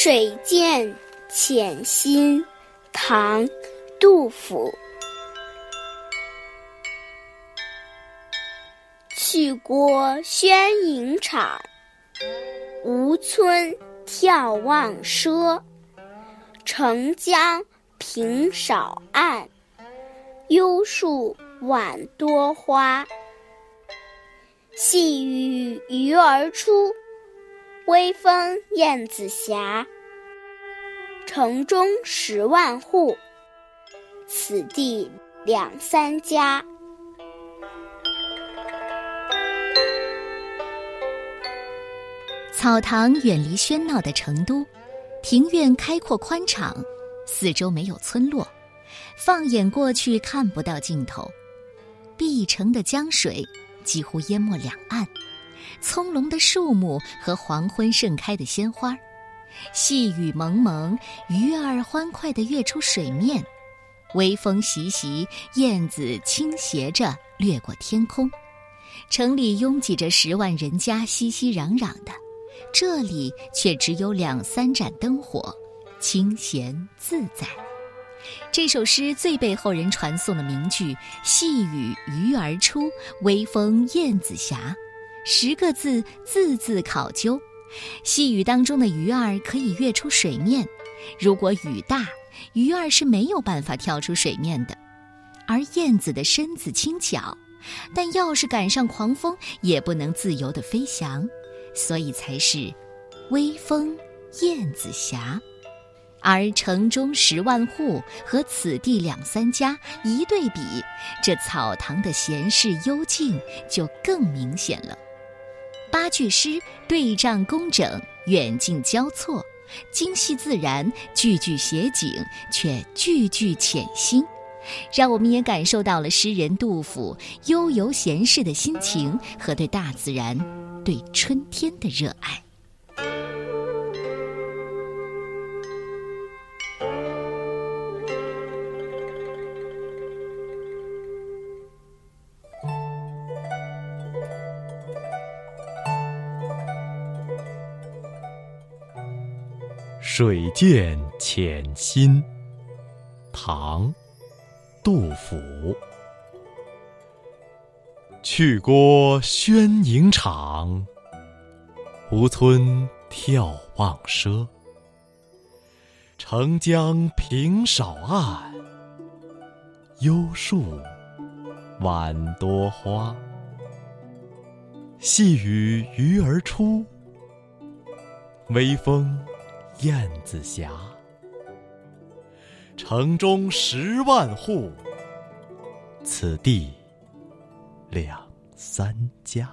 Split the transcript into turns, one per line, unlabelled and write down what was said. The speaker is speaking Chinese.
水见浅心，唐·杜甫。去过宣营场，吴村眺望赊。澄江平少岸，幽树晚多花。细雨鱼儿出，微风燕子斜。城中十万户，此地两三家。
草堂远离喧闹的成都，庭院开阔宽敞，四周没有村落，放眼过去看不到尽头。碧城的江水几乎淹没两岸，葱茏的树木和黄昏盛开的鲜花，细雨蒙蒙，鱼儿欢快地跃出水面，微风习习，燕子倾斜着掠过天空。城里拥挤着十万人家，熙熙攘攘的。这里却只有两三盏灯火，清闲自在。这首诗最被后人传颂的名句“细雨鱼儿出，微风燕子斜”，十个字字字考究。细雨当中的鱼儿可以跃出水面，如果雨大，鱼儿是没有办法跳出水面的。而燕子的身子轻巧，但要是赶上狂风，也不能自由地飞翔。所以才是微风燕子斜，而城中十万户和此地两三家一对比，这草堂的闲适幽静就更明显了。八句诗对仗工整，远近交错，精细自然，句句写景，却句句潜心，让我们也感受到了诗人杜甫悠游闲适的心情和对大自然。对春天的热爱。
水见浅心，唐·杜甫。去郭轩营场，吴村眺望赊。澄江平少岸，幽树晚多花。细雨鱼儿出，微风燕子峡。城中十万户，此地。两三家。